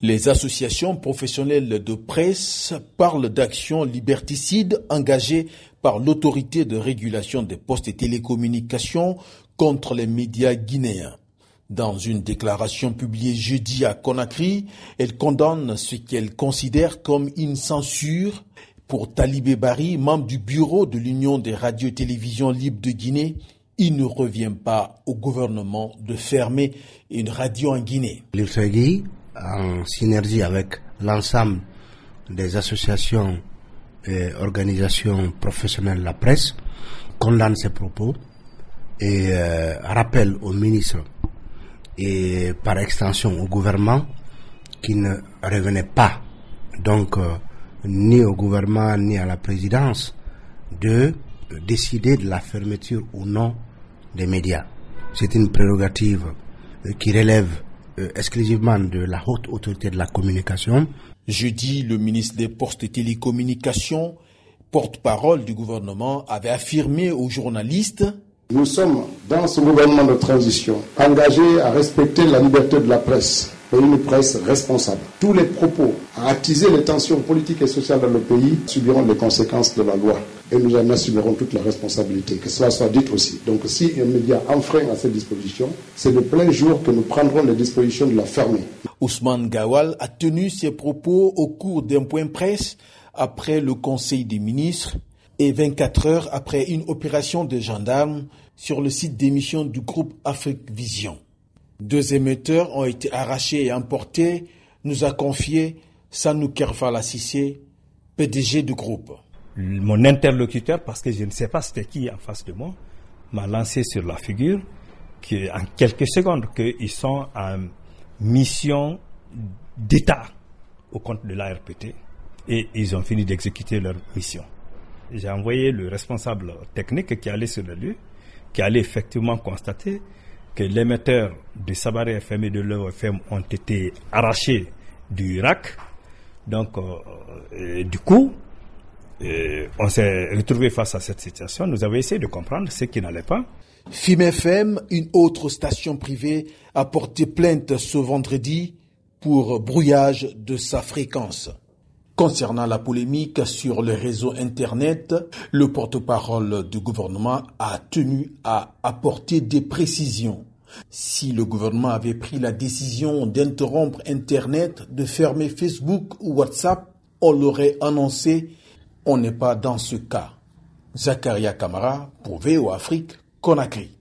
Les associations professionnelles de presse parlent d'actions liberticides engagées par l'autorité de régulation des postes et télécommunications contre les médias guinéens. Dans une déclaration publiée jeudi à Conakry, elles condamnent ce qu'elles considèrent comme une censure pour Talibé Bari, membre du bureau de l'Union des radios et télévisions libres de Guinée. Il ne revient pas au gouvernement de fermer une radio en Guinée en synergie avec l'ensemble des associations et organisations professionnelles de la presse, condamne ces propos et euh, rappelle au ministre et par extension au gouvernement qui ne revenait pas donc euh, ni au gouvernement ni à la présidence de décider de la fermeture ou non des médias. C'est une prérogative qui relève exclusivement de la haute autorité de la communication. Jeudi, le ministre des Postes et Télécommunications, porte-parole du gouvernement, avait affirmé aux journalistes Nous sommes dans ce gouvernement de transition engagés à respecter la liberté de la presse et une presse responsable. Tous les propos à attiser les tensions politiques et sociales dans le pays subiront les conséquences de la loi et nous en assumerons toute la responsabilité, que cela soit dit aussi. Donc si un média enfreint à ces dispositions, c'est de plein jour que nous prendrons les dispositions de la fermer. Ousmane Gawal a tenu ses propos au cours d'un point presse après le Conseil des ministres et 24 heures après une opération de gendarmes sur le site d'émission du groupe Afrique Vision. Deux émetteurs ont été arrachés et emportés, nous a confié Sanou Kerfala Sissé, PDG du groupe. Mon interlocuteur, parce que je ne sais pas c'était qui en face de moi, m'a lancé sur la figure qu'en quelques secondes qu'ils sont en mission d'État au compte de l'ARPT et ils ont fini d'exécuter leur mission. J'ai envoyé le responsable technique qui allait sur le lieu, qui allait effectivement constater que l'émetteur de Sabaré FM et de l'OFM ont été arrachés du Irak. Donc, euh, du coup, on s'est retrouvé face à cette situation. Nous avons essayé de comprendre ce qui n'allait pas. FIM FM, une autre station privée, a porté plainte ce vendredi pour brouillage de sa fréquence. Concernant la polémique sur le réseau Internet, le porte-parole du gouvernement a tenu à apporter des précisions. Si le gouvernement avait pris la décision d'interrompre Internet, de fermer Facebook ou WhatsApp, on l'aurait annoncé. On n'est pas dans ce cas. Zakaria Kamara pour VO Afrique, Conakry.